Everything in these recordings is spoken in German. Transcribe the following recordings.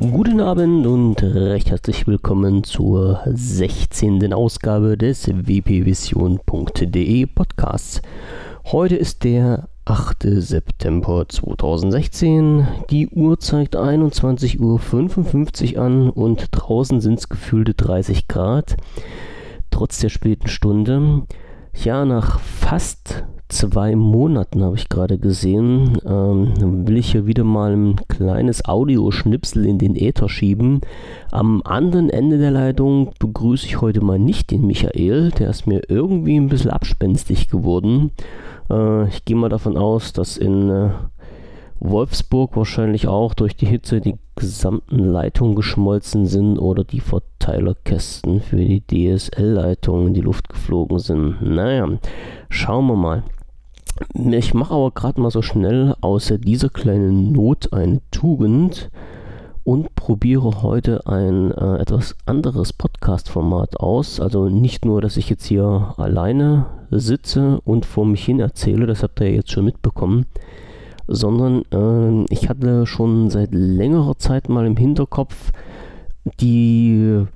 Guten Abend und recht herzlich willkommen zur 16. Ausgabe des wpvision.de Podcasts. Heute ist der 8. September 2016. Die Uhr zeigt 21.55 Uhr an und draußen sind es gefühlte 30 Grad. Trotz der späten Stunde. Ja, nach fast zwei Monaten habe ich gerade gesehen, ähm, will ich hier wieder mal ein kleines Audioschnipsel in den Äther schieben. Am anderen Ende der Leitung begrüße ich heute mal nicht den Michael, der ist mir irgendwie ein bisschen abspenstig geworden. Äh, ich gehe mal davon aus, dass in äh, Wolfsburg wahrscheinlich auch durch die Hitze die gesamten Leitungen geschmolzen sind oder die Verteilerkästen für die DSL-Leitungen in die Luft geflogen sind. Naja, schauen wir mal. Ich mache aber gerade mal so schnell außer dieser kleinen Not eine Tugend und probiere heute ein äh, etwas anderes Podcast-Format aus. Also nicht nur, dass ich jetzt hier alleine sitze und vor mich hin erzähle, das habt ihr jetzt schon mitbekommen, sondern äh, ich hatte schon seit längerer Zeit mal im Hinterkopf die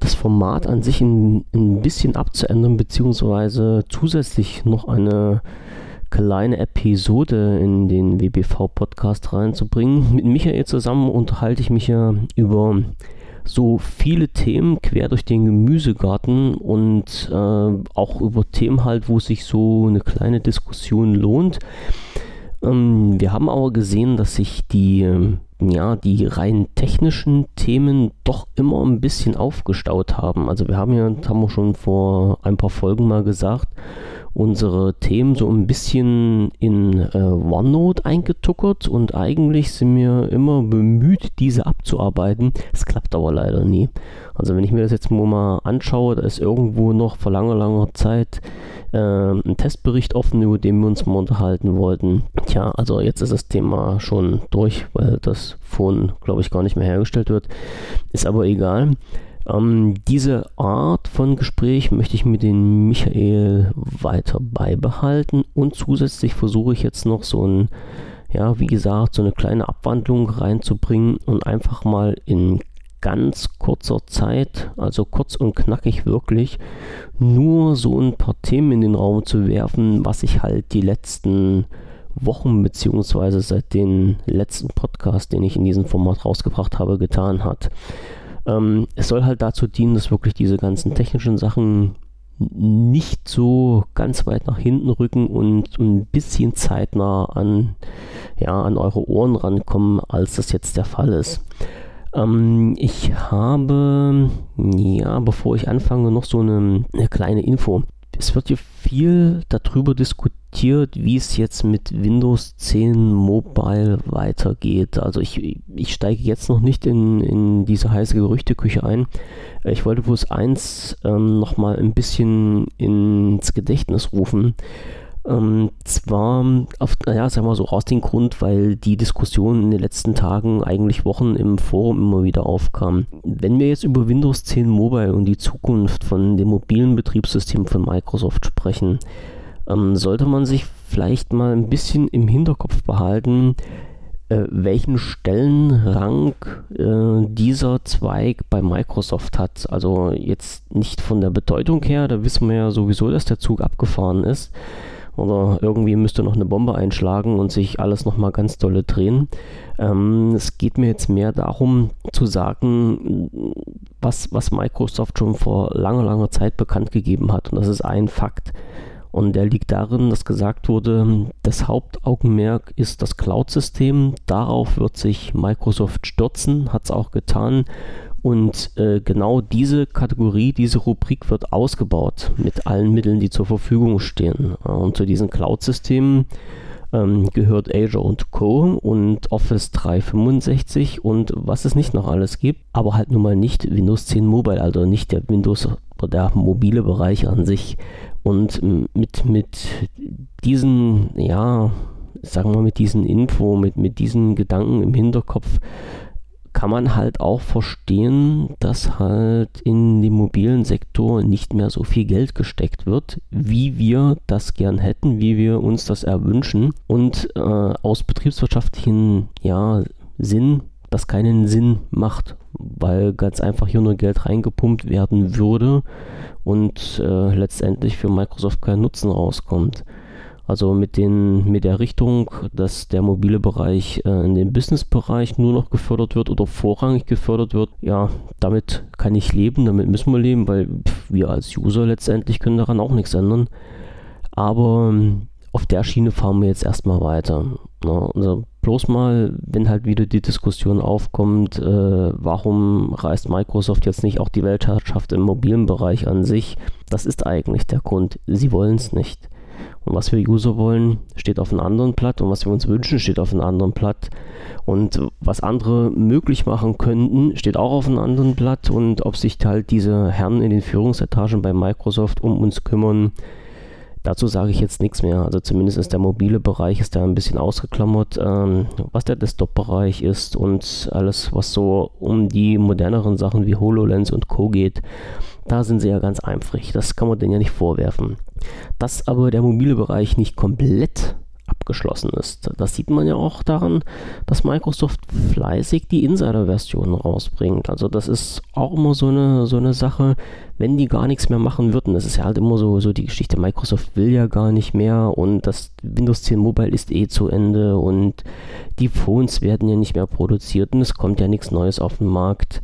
das Format an sich ein, ein bisschen abzuändern, beziehungsweise zusätzlich noch eine kleine Episode in den WBV-Podcast reinzubringen. Mit Michael zusammen unterhalte ich mich ja über so viele Themen quer durch den Gemüsegarten und äh, auch über Themen halt, wo sich so eine kleine Diskussion lohnt. Ähm, wir haben aber gesehen, dass sich die, ähm, ja, die rein technischen Themen doch immer ein bisschen aufgestaut haben. Also wir haben ja, haben wir schon vor ein paar Folgen mal gesagt, unsere Themen so ein bisschen in äh, OneNote eingetuckert und eigentlich sind wir immer bemüht, diese abzuarbeiten. Es klappt aber leider nie. Also wenn ich mir das jetzt mal anschaue, da ist irgendwo noch vor langer, langer Zeit äh, ein Testbericht offen, über den wir uns mal unterhalten wollten. Tja, also jetzt ist das Thema schon durch, weil das Phone, glaube ich, gar nicht mehr hergestellt wird. Ist aber egal. Ähm, diese Art von Gespräch möchte ich mit dem Michael weiter beibehalten und zusätzlich versuche ich jetzt noch so ein, ja, wie gesagt, so eine kleine Abwandlung reinzubringen und einfach mal in ganz kurzer Zeit, also kurz und knackig wirklich, nur so ein paar Themen in den Raum zu werfen, was ich halt die letzten Wochen beziehungsweise seit dem letzten Podcast, den ich in diesem Format rausgebracht habe, getan hat. Ähm, es soll halt dazu dienen, dass wirklich diese ganzen technischen Sachen nicht so ganz weit nach hinten rücken und ein bisschen zeitnah an, ja, an eure Ohren rankommen, als das jetzt der Fall ist. Ähm, ich habe, ja, bevor ich anfange, noch so eine, eine kleine Info. Es wird hier viel darüber diskutiert, wie es jetzt mit Windows 10 Mobile weitergeht. Also ich, ich steige jetzt noch nicht in, in diese heiße Gerüchteküche ein. Ich wollte bloß eins ähm, nochmal ein bisschen ins Gedächtnis rufen. Ähm, zwar, auf, naja, sagen wir so, aus dem Grund, weil die Diskussion in den letzten Tagen, eigentlich Wochen im Forum immer wieder aufkam. Wenn wir jetzt über Windows 10 Mobile und die Zukunft von dem mobilen Betriebssystem von Microsoft sprechen, ähm, sollte man sich vielleicht mal ein bisschen im Hinterkopf behalten, äh, welchen Stellenrang äh, dieser Zweig bei Microsoft hat. Also jetzt nicht von der Bedeutung her, da wissen wir ja sowieso, dass der Zug abgefahren ist oder irgendwie müsste noch eine Bombe einschlagen und sich alles nochmal ganz dolle drehen. Ähm, es geht mir jetzt mehr darum zu sagen, was, was Microsoft schon vor langer, langer Zeit bekannt gegeben hat. Und das ist ein Fakt. Und der liegt darin, dass gesagt wurde, das Hauptaugenmerk ist das Cloud-System. Darauf wird sich Microsoft stürzen, hat es auch getan. Und äh, genau diese Kategorie, diese Rubrik wird ausgebaut mit allen Mitteln, die zur Verfügung stehen. Und zu diesen Cloud-Systemen ähm, gehört Azure und Co. und Office 365 und was es nicht noch alles gibt, aber halt nun mal nicht Windows 10 Mobile, also nicht der Windows der mobile Bereich an sich. Und mit, mit diesen, ja, sagen wir mit diesen Info, mit, mit diesen Gedanken im Hinterkopf kann man halt auch verstehen, dass halt in dem mobilen Sektor nicht mehr so viel Geld gesteckt wird, wie wir das gern hätten, wie wir uns das erwünschen und äh, aus betriebswirtschaftlichen ja, Sinn das keinen Sinn macht, weil ganz einfach hier nur Geld reingepumpt werden würde und äh, letztendlich für Microsoft kein Nutzen rauskommt. Also mit, den, mit der Richtung, dass der mobile Bereich äh, in den Business-Bereich nur noch gefördert wird oder vorrangig gefördert wird, ja, damit kann ich leben, damit müssen wir leben, weil pff, wir als User letztendlich können daran auch nichts ändern. Aber ähm, auf der Schiene fahren wir jetzt erstmal weiter. Ne? Also bloß mal, wenn halt wieder die Diskussion aufkommt, äh, warum reißt Microsoft jetzt nicht auch die Weltherrschaft im mobilen Bereich an sich, das ist eigentlich der Grund. Sie wollen es nicht. Und was wir User wollen, steht auf einem anderen Blatt und was wir uns wünschen, steht auf einem anderen Blatt. Und was andere möglich machen könnten, steht auch auf einem anderen Blatt. Und ob sich halt diese Herren in den Führungsetagen bei Microsoft um uns kümmern, Dazu sage ich jetzt nichts mehr. Also zumindest ist der mobile Bereich ist da ein bisschen ausgeklammert, ähm, was der Desktop-Bereich ist und alles, was so um die moderneren Sachen wie HoloLens und Co. geht. Da sind sie ja ganz eifrig. Das kann man denen ja nicht vorwerfen. Dass aber der mobile Bereich nicht komplett abgeschlossen ist. Das sieht man ja auch daran, dass Microsoft fleißig die Insider-Version rausbringt. Also das ist auch immer so eine, so eine Sache, wenn die gar nichts mehr machen würden. Das ist ja halt immer so, so die Geschichte, Microsoft will ja gar nicht mehr und das Windows 10 Mobile ist eh zu Ende und die Phones werden ja nicht mehr produziert und es kommt ja nichts Neues auf den Markt.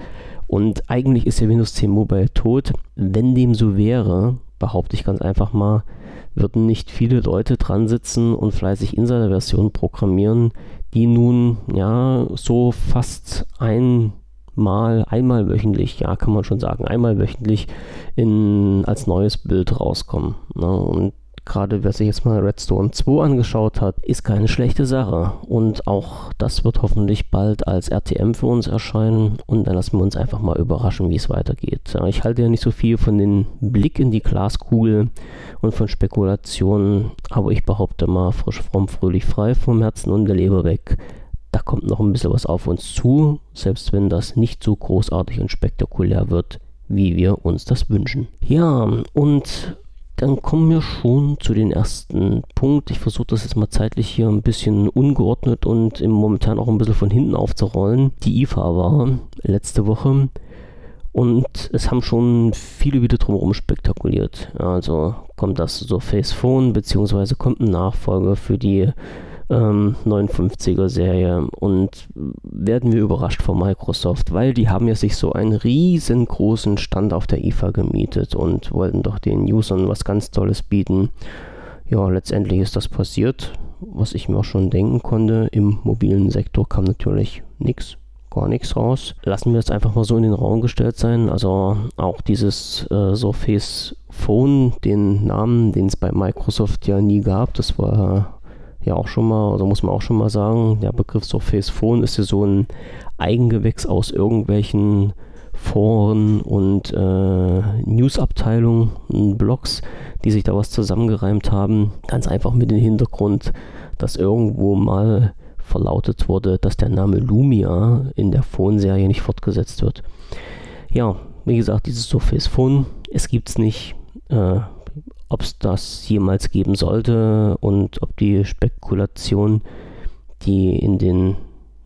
Und eigentlich ist ja Windows 10 Mobile tot. Wenn dem so wäre, behaupte ich ganz einfach mal, würden nicht viele Leute dran sitzen und fleißig Insider-Versionen programmieren, die nun ja so fast einmal, einmal wöchentlich, ja kann man schon sagen, einmal wöchentlich in, als neues Bild rauskommen. Ne? Und gerade wer sich jetzt mal Redstone 2 angeschaut hat, ist keine schlechte Sache. Und auch das wird hoffentlich bald als RTM für uns erscheinen. Und dann lassen wir uns einfach mal überraschen, wie es weitergeht. Ich halte ja nicht so viel von dem Blick in die Glaskugel und von Spekulationen, aber ich behaupte mal frisch, fromm, fröhlich, frei vom Herzen und der Leber weg. Da kommt noch ein bisschen was auf uns zu, selbst wenn das nicht so großartig und spektakulär wird, wie wir uns das wünschen. Ja, und dann kommen wir schon zu den ersten Punkt. Ich versuche das jetzt mal zeitlich hier ein bisschen ungeordnet und im momentan auch ein bisschen von hinten aufzurollen. Die IFA war letzte Woche und es haben schon viele wieder drumherum spektakuliert. Also kommt das Surface Phone, beziehungsweise kommt ein Nachfolger für die ähm, 59er Serie und werden wir überrascht von Microsoft, weil die haben ja sich so einen riesengroßen Stand auf der IFA gemietet und wollten doch den Usern was ganz Tolles bieten. Ja, letztendlich ist das passiert, was ich mir auch schon denken konnte. Im mobilen Sektor kam natürlich nichts gar nichts raus. Lassen wir es einfach mal so in den Raum gestellt sein. Also auch dieses äh, Surface Phone, den Namen, den es bei Microsoft ja nie gab, das war ja auch schon mal, also muss man auch schon mal sagen, der Begriff Surface Phone ist ja so ein Eigengewächs aus irgendwelchen Foren und äh, Newsabteilungen, Blogs, die sich da was zusammengereimt haben. Ganz einfach mit dem Hintergrund, dass irgendwo mal verlautet wurde, dass der Name Lumia in der Phone-Serie nicht fortgesetzt wird. Ja, wie gesagt, dieses Surface Phone, es gibt es nicht. Äh, ob es das jemals geben sollte und ob die Spekulation, die in den,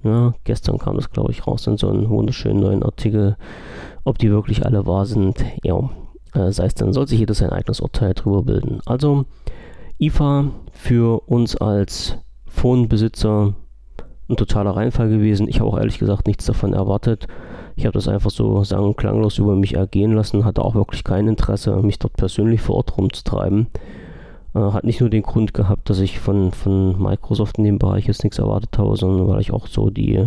ja, gestern kam das glaube ich raus in so einem wunderschönen neuen Artikel, ob die wirklich alle wahr sind, ja, äh, sei es dann, soll sich jeder sein eigenes Urteil drüber bilden. Also, IFA für uns als Phonebesitzer ein totaler Reinfall gewesen. Ich habe auch ehrlich gesagt nichts davon erwartet. Ich habe das einfach so sang- klanglos über mich ergehen lassen, hatte auch wirklich kein Interesse, mich dort persönlich vor Ort rumzutreiben. Äh, hat nicht nur den Grund gehabt, dass ich von, von Microsoft in dem Bereich jetzt nichts erwartet habe, sondern weil ich auch so die,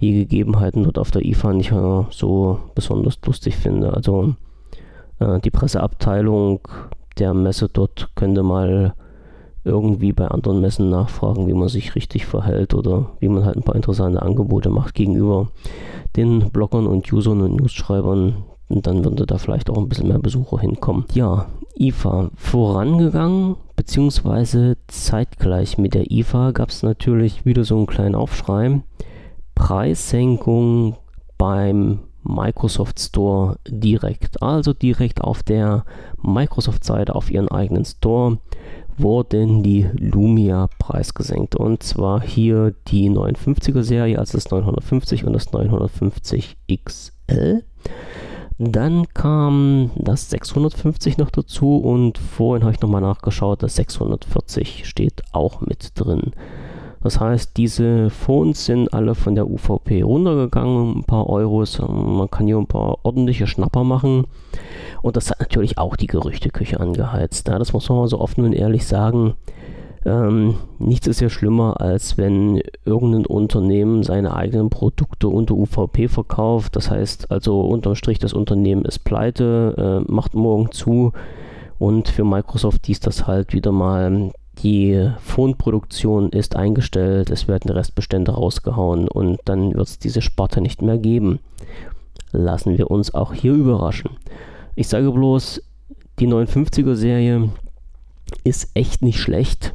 die Gegebenheiten dort auf der IFA nicht äh, so besonders lustig finde. Also äh, die Presseabteilung der Messe dort könnte mal irgendwie bei anderen Messen nachfragen, wie man sich richtig verhält oder wie man halt ein paar interessante Angebote macht gegenüber den Bloggern und Usern und Newsschreibern. Und dann würde da vielleicht auch ein bisschen mehr Besucher hinkommen. Ja, IFA vorangegangen, beziehungsweise zeitgleich mit der IFA gab es natürlich wieder so einen kleinen Aufschrei. Preissenkung beim Microsoft Store direkt. Also direkt auf der Microsoft-Seite, auf ihren eigenen Store, wurden die Lumia preisgesenkt. Und zwar hier die 950er Serie, also das 950 und das 950 XL. Dann kam das 650 noch dazu und vorhin habe ich nochmal nachgeschaut, das 640 steht auch mit drin. Das heißt, diese Phones sind alle von der UVP runtergegangen, ein paar Euros. Man kann hier ein paar ordentliche Schnapper machen. Und das hat natürlich auch die Gerüchteküche angeheizt. Ja, das muss man mal so offen und ehrlich sagen. Ähm, nichts ist ja schlimmer, als wenn irgendein Unternehmen seine eigenen Produkte unter UVP verkauft. Das heißt also unterm Strich, das Unternehmen ist pleite, äh, macht morgen zu. Und für Microsoft hieß das halt wieder mal die Phoneproduktion ist eingestellt, es werden Restbestände rausgehauen und dann wird es diese Sparte nicht mehr geben. Lassen wir uns auch hier überraschen. Ich sage bloß, die 59er Serie ist echt nicht schlecht.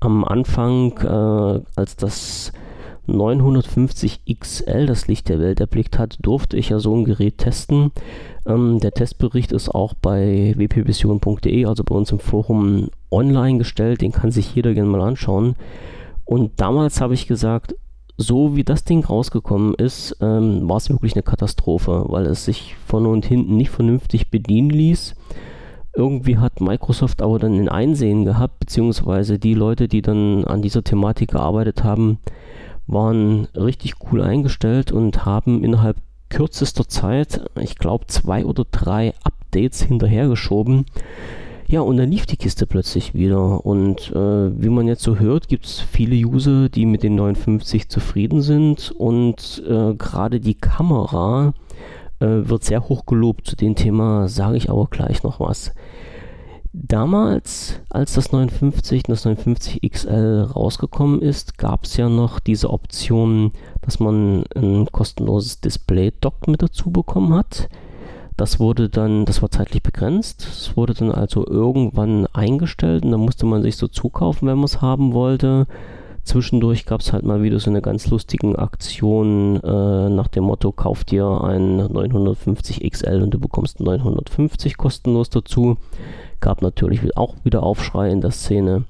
Am Anfang, äh, als das 950 XL das Licht der Welt erblickt hat, durfte ich ja so ein Gerät testen. Ähm, der Testbericht ist auch bei wpvision.de, also bei uns im Forum, online gestellt. Den kann sich jeder gerne mal anschauen. Und damals habe ich gesagt, so wie das Ding rausgekommen ist, ähm, war es wirklich eine Katastrophe, weil es sich vorne und hinten nicht vernünftig bedienen ließ. Irgendwie hat Microsoft aber dann ein Einsehen gehabt, beziehungsweise die Leute, die dann an dieser Thematik gearbeitet haben, waren richtig cool eingestellt und haben innerhalb kürzester Zeit, ich glaube, zwei oder drei Updates hinterhergeschoben. Ja, und dann lief die Kiste plötzlich wieder. Und äh, wie man jetzt so hört, gibt es viele User, die mit den 59 zufrieden sind. Und äh, gerade die Kamera äh, wird sehr hoch gelobt. Zu dem Thema sage ich aber gleich noch was. Damals, als das 59 und das 59 XL rausgekommen ist, gab es ja noch diese Option, dass man ein kostenloses Display-Dock mit dazu bekommen hat. Das wurde dann, das war zeitlich begrenzt. Es wurde dann also irgendwann eingestellt und dann musste man sich so zukaufen, wenn man es haben wollte. Zwischendurch gab es halt mal wieder so eine ganz lustige Aktion äh, nach dem Motto: Kauf dir ein 950 XL und du bekommst 950 kostenlos dazu. Gab natürlich auch wieder Aufschrei in der Szene.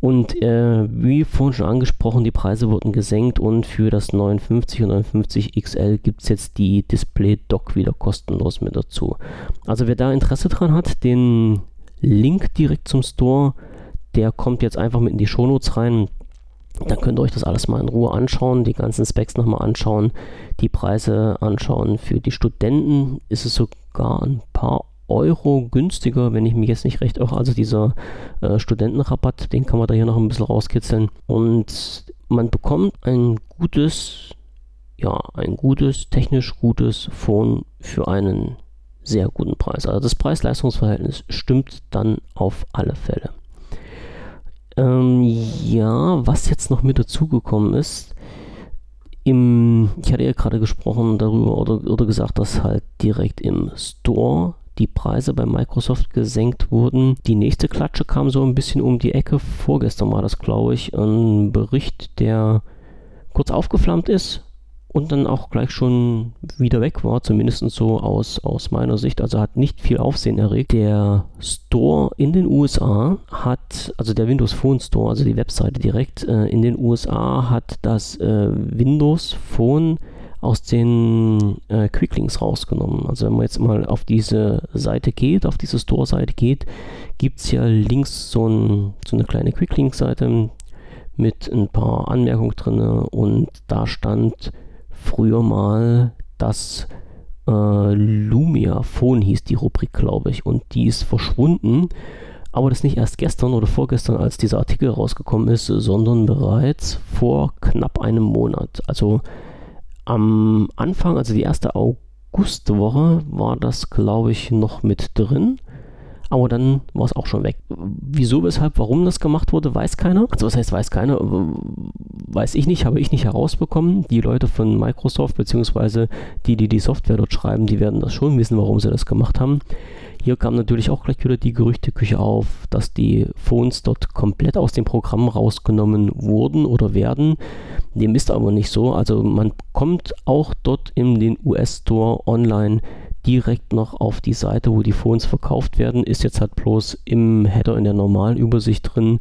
Und äh, wie vorhin schon angesprochen, die Preise wurden gesenkt und für das 59 und 59 XL gibt es jetzt die Display-Dock wieder kostenlos mit dazu. Also wer da Interesse dran hat, den Link direkt zum Store, der kommt jetzt einfach mit in die Shownotes rein. Dann könnt ihr euch das alles mal in Ruhe anschauen, die ganzen Specs nochmal anschauen, die Preise anschauen. Für die Studenten ist es sogar ein paar Euro günstiger, wenn ich mich jetzt nicht recht irre. Also dieser äh, Studentenrabatt, den kann man da hier noch ein bisschen rauskitzeln. Und man bekommt ein gutes, ja, ein gutes, technisch gutes Phone für einen sehr guten Preis. Also das Preis-Leistungs-Verhältnis stimmt dann auf alle Fälle. Ähm, ja, was jetzt noch mit dazugekommen ist, im, ich hatte ja gerade gesprochen darüber oder, oder gesagt, dass halt direkt im Store die Preise bei Microsoft gesenkt wurden. Die nächste Klatsche kam so ein bisschen um die Ecke. Vorgestern war das, glaube ich, ein Bericht, der kurz aufgeflammt ist und dann auch gleich schon wieder weg war, zumindest so aus, aus meiner Sicht. Also hat nicht viel Aufsehen erregt. Der Store in den USA hat, also der Windows Phone Store, also die Webseite direkt äh, in den USA, hat das äh, Windows Phone aus den äh, Quicklinks rausgenommen. Also wenn man jetzt mal auf diese Seite geht, auf diese Store-Seite geht, gibt es ja links so, ein, so eine kleine Quicklink-Seite mit ein paar Anmerkungen drin und da stand früher mal das äh, Lumia Phone hieß die Rubrik, glaube ich, und die ist verschwunden. Aber das nicht erst gestern oder vorgestern, als dieser Artikel rausgekommen ist, sondern bereits vor knapp einem Monat. Also am Anfang, also die erste Augustwoche, war das, glaube ich, noch mit drin. Aber dann war es auch schon weg. Wieso, weshalb, warum das gemacht wurde, weiß keiner. Also was heißt weiß keiner? Weiß ich nicht, habe ich nicht herausbekommen. Die Leute von Microsoft, beziehungsweise die, die die Software dort schreiben, die werden das schon wissen, warum sie das gemacht haben. Hier kam natürlich auch gleich wieder die Gerüchteküche auf, dass die Phones dort komplett aus dem Programm rausgenommen wurden oder werden. Dem ist aber nicht so. Also man kommt auch dort in den US-Store online direkt noch auf die Seite, wo die Phones verkauft werden. Ist jetzt halt bloß im Header in der normalen Übersicht drin.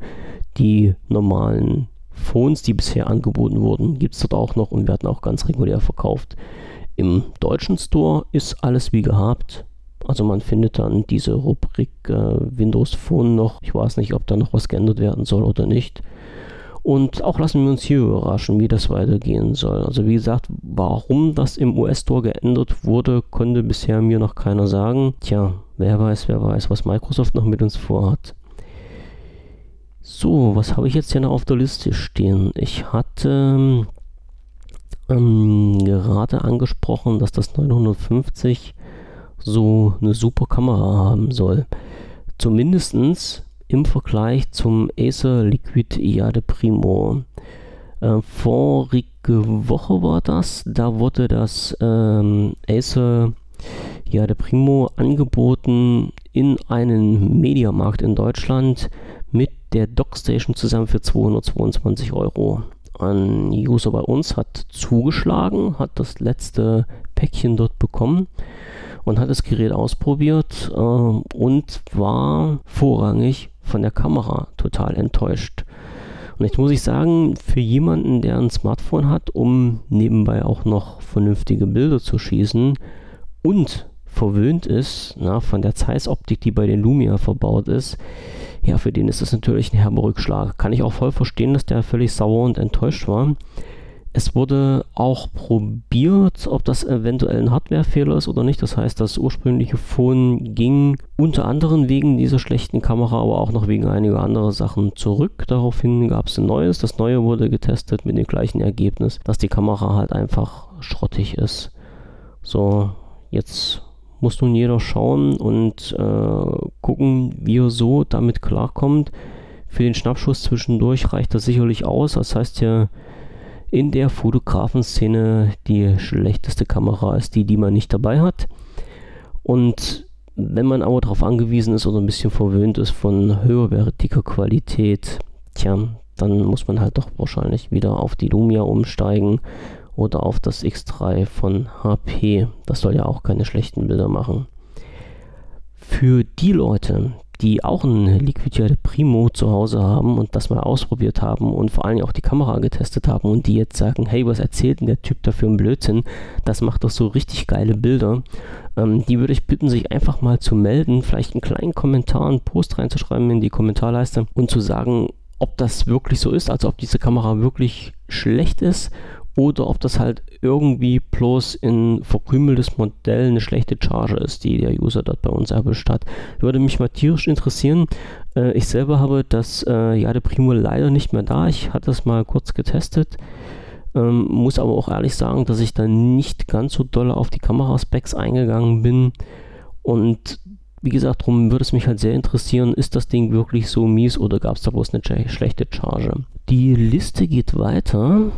Die normalen Phones, die bisher angeboten wurden, gibt es dort auch noch und werden auch ganz regulär verkauft. Im deutschen Store ist alles wie gehabt. Also man findet dann diese Rubrik äh, Windows Phone noch. Ich weiß nicht, ob da noch was geändert werden soll oder nicht. Und auch lassen wir uns hier überraschen, wie das weitergehen soll. Also wie gesagt, warum das im US-Store geändert wurde, konnte bisher mir noch keiner sagen. Tja, wer weiß, wer weiß, was Microsoft noch mit uns vorhat. So, was habe ich jetzt hier noch auf der Liste stehen? Ich hatte ähm, gerade angesprochen, dass das 950 so eine super Kamera haben soll. Zumindest im Vergleich zum Acer Liquid Iade Primo. Äh, vorige Woche war das, da wurde das ähm, Acer Iade Primo angeboten in einen Mediamarkt in Deutschland mit der Dockstation zusammen für 222 Euro. Ein User bei uns hat zugeschlagen, hat das letzte Päckchen dort bekommen und hat das Gerät ausprobiert äh, und war vorrangig von der Kamera total enttäuscht. Und jetzt muss ich sagen, für jemanden, der ein Smartphone hat, um nebenbei auch noch vernünftige Bilder zu schießen und verwöhnt ist na, von der Zeiss-Optik, die bei den Lumia verbaut ist, ja, für den ist das natürlich ein herber Rückschlag. Kann ich auch voll verstehen, dass der völlig sauer und enttäuscht war. Es wurde auch probiert, ob das eventuell ein Hardwarefehler ist oder nicht. Das heißt, das ursprüngliche Phone ging unter anderem wegen dieser schlechten Kamera, aber auch noch wegen einiger anderer Sachen zurück. Daraufhin gab es ein neues. Das neue wurde getestet mit dem gleichen Ergebnis, dass die Kamera halt einfach schrottig ist. So, jetzt muss nun jeder schauen und äh, gucken, wie er so damit klarkommt. Für den Schnappschuss zwischendurch reicht das sicherlich aus. Das heißt ja, in der Fotografenszene die schlechteste Kamera ist die, die man nicht dabei hat. Und wenn man aber darauf angewiesen ist oder ein bisschen verwöhnt ist von höherwertiger Qualität, tja, dann muss man halt doch wahrscheinlich wieder auf die Lumia umsteigen oder auf das X3 von HP. Das soll ja auch keine schlechten Bilder machen. Für die Leute, die auch ein Liquidierte Primo zu Hause haben und das mal ausprobiert haben und vor allem auch die Kamera getestet haben und die jetzt sagen, hey, was erzählt denn der Typ da für einen Blödsinn? Das macht doch so richtig geile Bilder. Ähm, die würde ich bitten, sich einfach mal zu melden, vielleicht einen kleinen Kommentar, einen Post reinzuschreiben in die Kommentarleiste und zu sagen, ob das wirklich so ist, also ob diese Kamera wirklich schlecht ist oder ob das halt irgendwie bloß ein verkrümeltes Modell eine schlechte Charge ist, die der User dort bei uns erwischt hat. Würde mich mal tierisch interessieren. Äh, ich selber habe das äh, Jade Primo leider nicht mehr da. Ich hatte es mal kurz getestet. Ähm, muss aber auch ehrlich sagen, dass ich da nicht ganz so doll auf die Kameraspecs eingegangen bin. Und wie gesagt, darum würde es mich halt sehr interessieren, ist das Ding wirklich so mies oder gab es da bloß eine schlechte Charge? Die Liste geht weiter.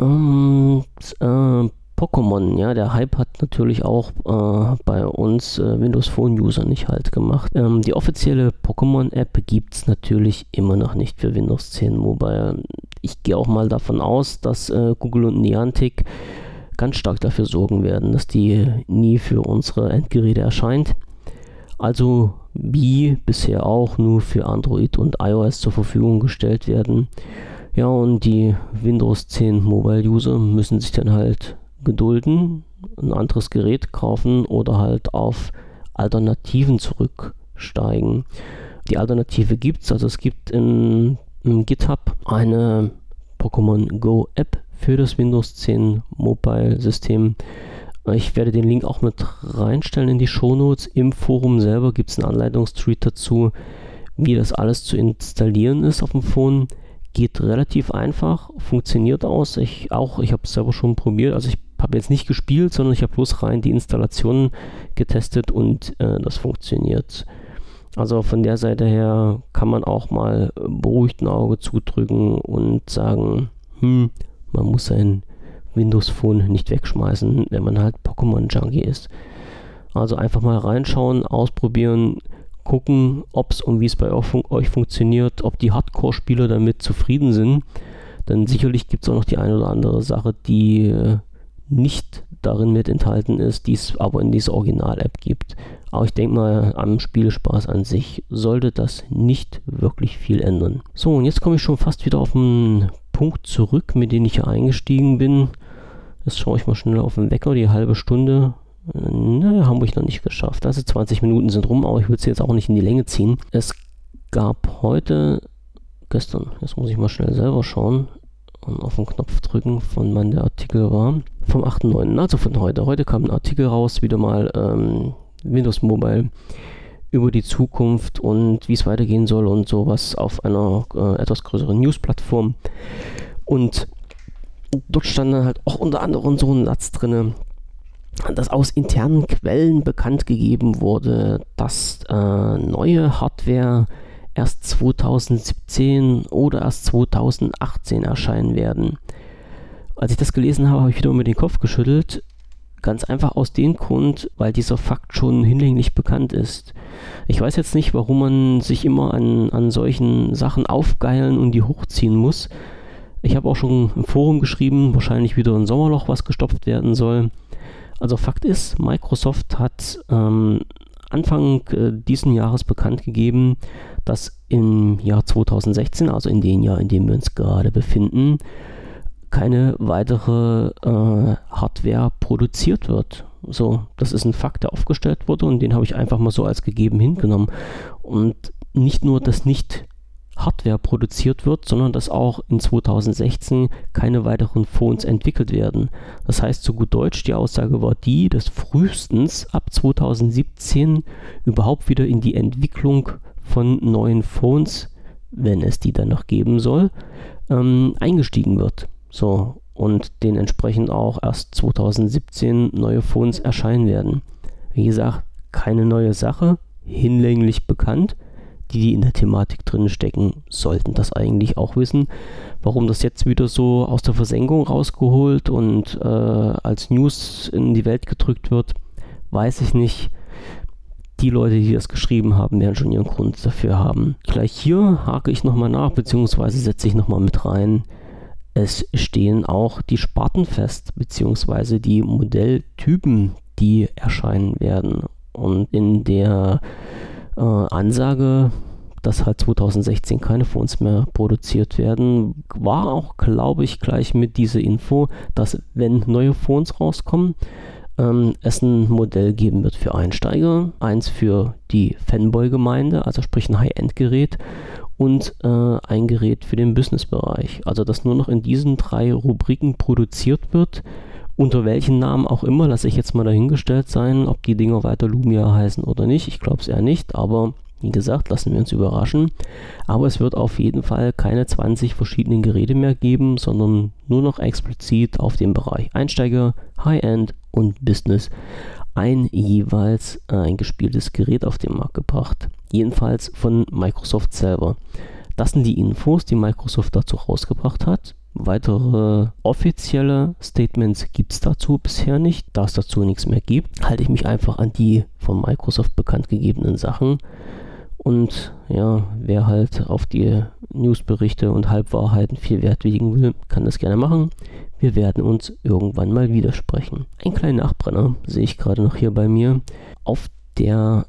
Und äh, Pokémon, ja, der Hype hat natürlich auch äh, bei uns äh, Windows Phone User nicht halt gemacht. Ähm, die offizielle Pokémon App gibt es natürlich immer noch nicht für Windows 10 Mobile. Ich gehe auch mal davon aus, dass äh, Google und Niantic ganz stark dafür sorgen werden, dass die nie für unsere Endgeräte erscheint. Also wie bisher auch nur für Android und iOS zur Verfügung gestellt werden. Ja, und die Windows 10 Mobile User müssen sich dann halt gedulden, ein anderes Gerät kaufen oder halt auf Alternativen zurücksteigen. Die Alternative gibt es, also es gibt in, in GitHub eine Pokémon Go App für das Windows 10 Mobile System. Ich werde den Link auch mit reinstellen in die Shownotes. Im Forum selber gibt es einen Anleitungstreet dazu, wie das alles zu installieren ist auf dem Phone geht relativ einfach, funktioniert aus. Ich auch, ich habe es selber schon probiert. Also ich habe jetzt nicht gespielt, sondern ich habe bloß rein die Installationen getestet und äh, das funktioniert. Also von der Seite her kann man auch mal beruhigt ein Auge zudrücken und sagen, hm, man muss sein Windows Phone nicht wegschmeißen, wenn man halt Pokémon Junkie ist. Also einfach mal reinschauen, ausprobieren, gucken, ob es und wie es bei euch funktioniert, ob die Hardcore-Spieler damit zufrieden sind. Denn sicherlich gibt es auch noch die eine oder andere Sache, die äh, nicht darin mit enthalten ist, die es aber in dieser Original-App gibt. Aber ich denke mal, am Spielspaß an sich sollte das nicht wirklich viel ändern. So, und jetzt komme ich schon fast wieder auf den Punkt zurück, mit dem ich hier eingestiegen bin. Jetzt schaue ich mal schnell auf den Wecker, die halbe Stunde. Ne, haben wir noch nicht geschafft. Also 20 Minuten sind rum, aber ich würde sie jetzt auch nicht in die Länge ziehen. Es gab heute, gestern, jetzt muss ich mal schnell selber schauen, und auf den Knopf drücken, von wann der Artikel war. Vom 8.9., also von heute. Heute kam ein Artikel raus, wieder mal ähm, Windows Mobile über die Zukunft und wie es weitergehen soll und sowas auf einer äh, etwas größeren News-Plattform. Und dort stand dann halt auch unter anderem so ein Satz drin, dass aus internen Quellen bekannt gegeben wurde, dass äh, neue Hardware erst 2017 oder erst 2018 erscheinen werden. Als ich das gelesen habe, habe ich wieder mit den Kopf geschüttelt. Ganz einfach aus dem Grund, weil dieser Fakt schon hinlänglich bekannt ist. Ich weiß jetzt nicht, warum man sich immer an, an solchen Sachen aufgeilen und die hochziehen muss. Ich habe auch schon im Forum geschrieben, wahrscheinlich wieder ein Sommerloch, was gestopft werden soll. Also Fakt ist, Microsoft hat ähm, Anfang äh, diesen Jahres bekannt gegeben, dass im Jahr 2016, also in dem Jahr, in dem wir uns gerade befinden, keine weitere äh, Hardware produziert wird. So, das ist ein Fakt, der aufgestellt wurde und den habe ich einfach mal so als gegeben hingenommen. Und nicht nur, dass nicht Hardware produziert wird, sondern dass auch in 2016 keine weiteren Phones entwickelt werden. Das heißt, zu gut Deutsch, die Aussage war die, dass frühestens ab 2017 überhaupt wieder in die Entwicklung von neuen Phones, wenn es die dann noch geben soll, ähm, eingestiegen wird. So, und dementsprechend auch erst 2017 neue Phones erscheinen werden. Wie gesagt, keine neue Sache, hinlänglich bekannt die, die in der Thematik drin stecken, sollten das eigentlich auch wissen. Warum das jetzt wieder so aus der Versenkung rausgeholt und äh, als News in die Welt gedrückt wird, weiß ich nicht. Die Leute, die das geschrieben haben, werden schon ihren Grund dafür haben. Gleich hier hake ich nochmal nach, beziehungsweise setze ich nochmal mit rein. Es stehen auch die Sparten fest, beziehungsweise die Modelltypen, die erscheinen werden. Und in der äh, Ansage, dass halt 2016 keine Phones mehr produziert werden, war auch, glaube ich, gleich mit dieser Info, dass wenn neue Phones rauskommen, ähm, es ein Modell geben wird für Einsteiger, eins für die Fanboy-Gemeinde, also sprich ein High-End-Gerät und äh, ein Gerät für den Business-Bereich. Also dass nur noch in diesen drei Rubriken produziert wird unter welchen Namen auch immer, lasse ich jetzt mal dahingestellt sein, ob die Dinger weiter Lumia heißen oder nicht. Ich glaube es eher nicht, aber wie gesagt, lassen wir uns überraschen. Aber es wird auf jeden Fall keine 20 verschiedenen Geräte mehr geben, sondern nur noch explizit auf dem Bereich Einsteiger, High-End und Business ein jeweils äh, ein gespieltes Gerät auf den Markt gebracht. Jedenfalls von Microsoft selber. Das sind die Infos, die Microsoft dazu rausgebracht hat. Weitere offizielle Statements gibt es dazu bisher nicht. Da es dazu nichts mehr gibt, halte ich mich einfach an die von Microsoft bekannt gegebenen Sachen. Und ja, wer halt auf die Newsberichte und Halbwahrheiten viel Wert legen will, kann das gerne machen. Wir werden uns irgendwann mal widersprechen. Ein kleiner Nachbrenner sehe ich gerade noch hier bei mir. Auf der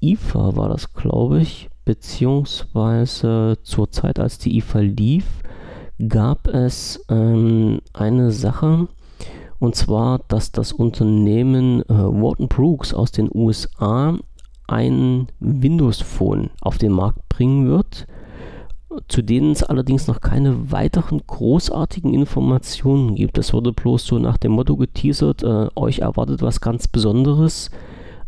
IFA war das, glaube ich, beziehungsweise zur Zeit, als die IFA lief, gab es ähm, eine Sache, und zwar, dass das Unternehmen äh, Wharton Brooks aus den USA ein Windows Phone auf den Markt bringen wird, zu denen es allerdings noch keine weiteren großartigen Informationen gibt. Es wurde bloß so nach dem Motto geteasert, äh, euch erwartet was ganz Besonderes.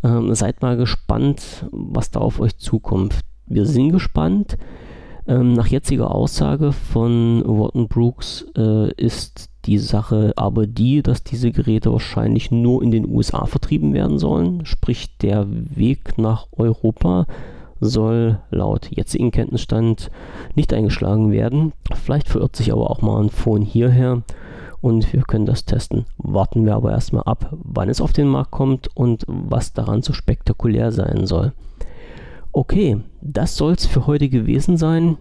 Ähm, seid mal gespannt, was da auf euch zukommt. Wir sind gespannt. Ähm, nach jetziger Aussage von Wharton Brooks äh, ist die Sache aber die, dass diese Geräte wahrscheinlich nur in den USA vertrieben werden sollen. Sprich, der Weg nach Europa soll laut jetzigen Kenntnisstand nicht eingeschlagen werden. Vielleicht verirrt sich aber auch mal ein Phone hierher und wir können das testen. Warten wir aber erstmal ab, wann es auf den Markt kommt und was daran so spektakulär sein soll. Okay, das soll es für heute gewesen sein.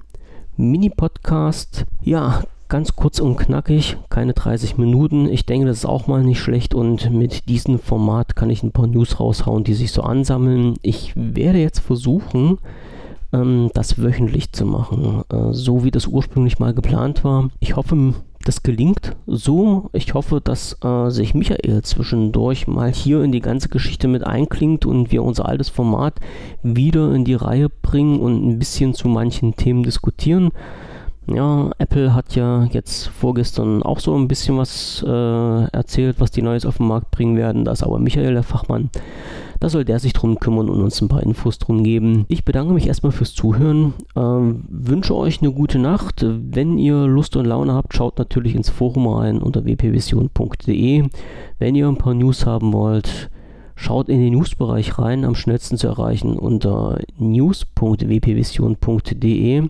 Mini-Podcast, ja, ganz kurz und knackig, keine 30 Minuten. Ich denke, das ist auch mal nicht schlecht und mit diesem Format kann ich ein paar News raushauen, die sich so ansammeln. Ich werde jetzt versuchen, ähm, das wöchentlich zu machen, äh, so wie das ursprünglich mal geplant war. Ich hoffe, das gelingt so. Ich hoffe, dass äh, sich Michael zwischendurch mal hier in die ganze Geschichte mit einklingt und wir unser altes Format wieder in die Reihe bringen und ein bisschen zu manchen Themen diskutieren. Ja, Apple hat ja jetzt vorgestern auch so ein bisschen was äh, erzählt, was die Neues auf den Markt bringen werden. Da ist aber Michael der Fachmann. Da soll der sich drum kümmern und uns ein paar Infos drum geben. Ich bedanke mich erstmal fürs Zuhören. Ähm, wünsche euch eine gute Nacht. Wenn ihr Lust und Laune habt, schaut natürlich ins Forum rein unter wpvision.de. Wenn ihr ein paar News haben wollt, schaut in den Newsbereich rein. Am schnellsten zu erreichen unter news.wpvision.de.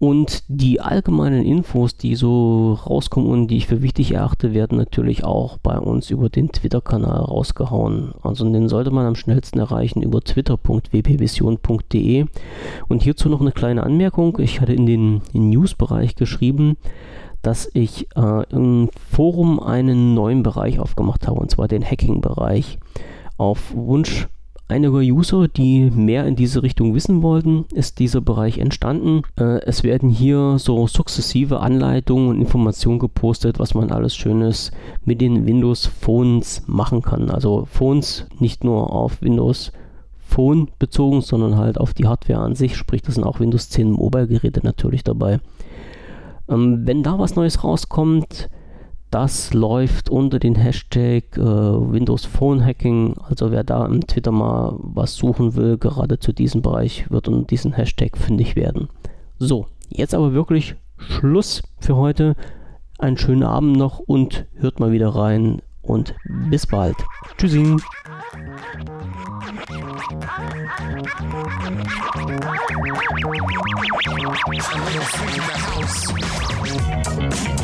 Und die allgemeinen Infos, die so rauskommen und die ich für wichtig erachte, werden natürlich auch bei uns über den Twitter-Kanal rausgehauen. Also den sollte man am schnellsten erreichen über twitter.wpvision.de. Und hierzu noch eine kleine Anmerkung. Ich hatte in den News-Bereich geschrieben, dass ich äh, im Forum einen neuen Bereich aufgemacht habe, und zwar den Hacking-Bereich. Auf Wunsch einiger User, die mehr in diese Richtung wissen wollten, ist dieser Bereich entstanden. Äh, es werden hier so sukzessive Anleitungen und Informationen gepostet, was man alles Schönes mit den Windows Phones machen kann. Also Phones nicht nur auf Windows Phone bezogen, sondern halt auf die Hardware an sich. Sprich, das sind auch Windows 10 Mobile Geräte natürlich dabei. Ähm, wenn da was Neues rauskommt, das läuft unter den Hashtag äh, Windows Phone Hacking. Also wer da im Twitter mal was suchen will, gerade zu diesem Bereich, wird unter diesem Hashtag fündig werden. So, jetzt aber wirklich Schluss für heute. Einen schönen Abend noch und hört mal wieder rein und bis bald. Tschüssing. Thank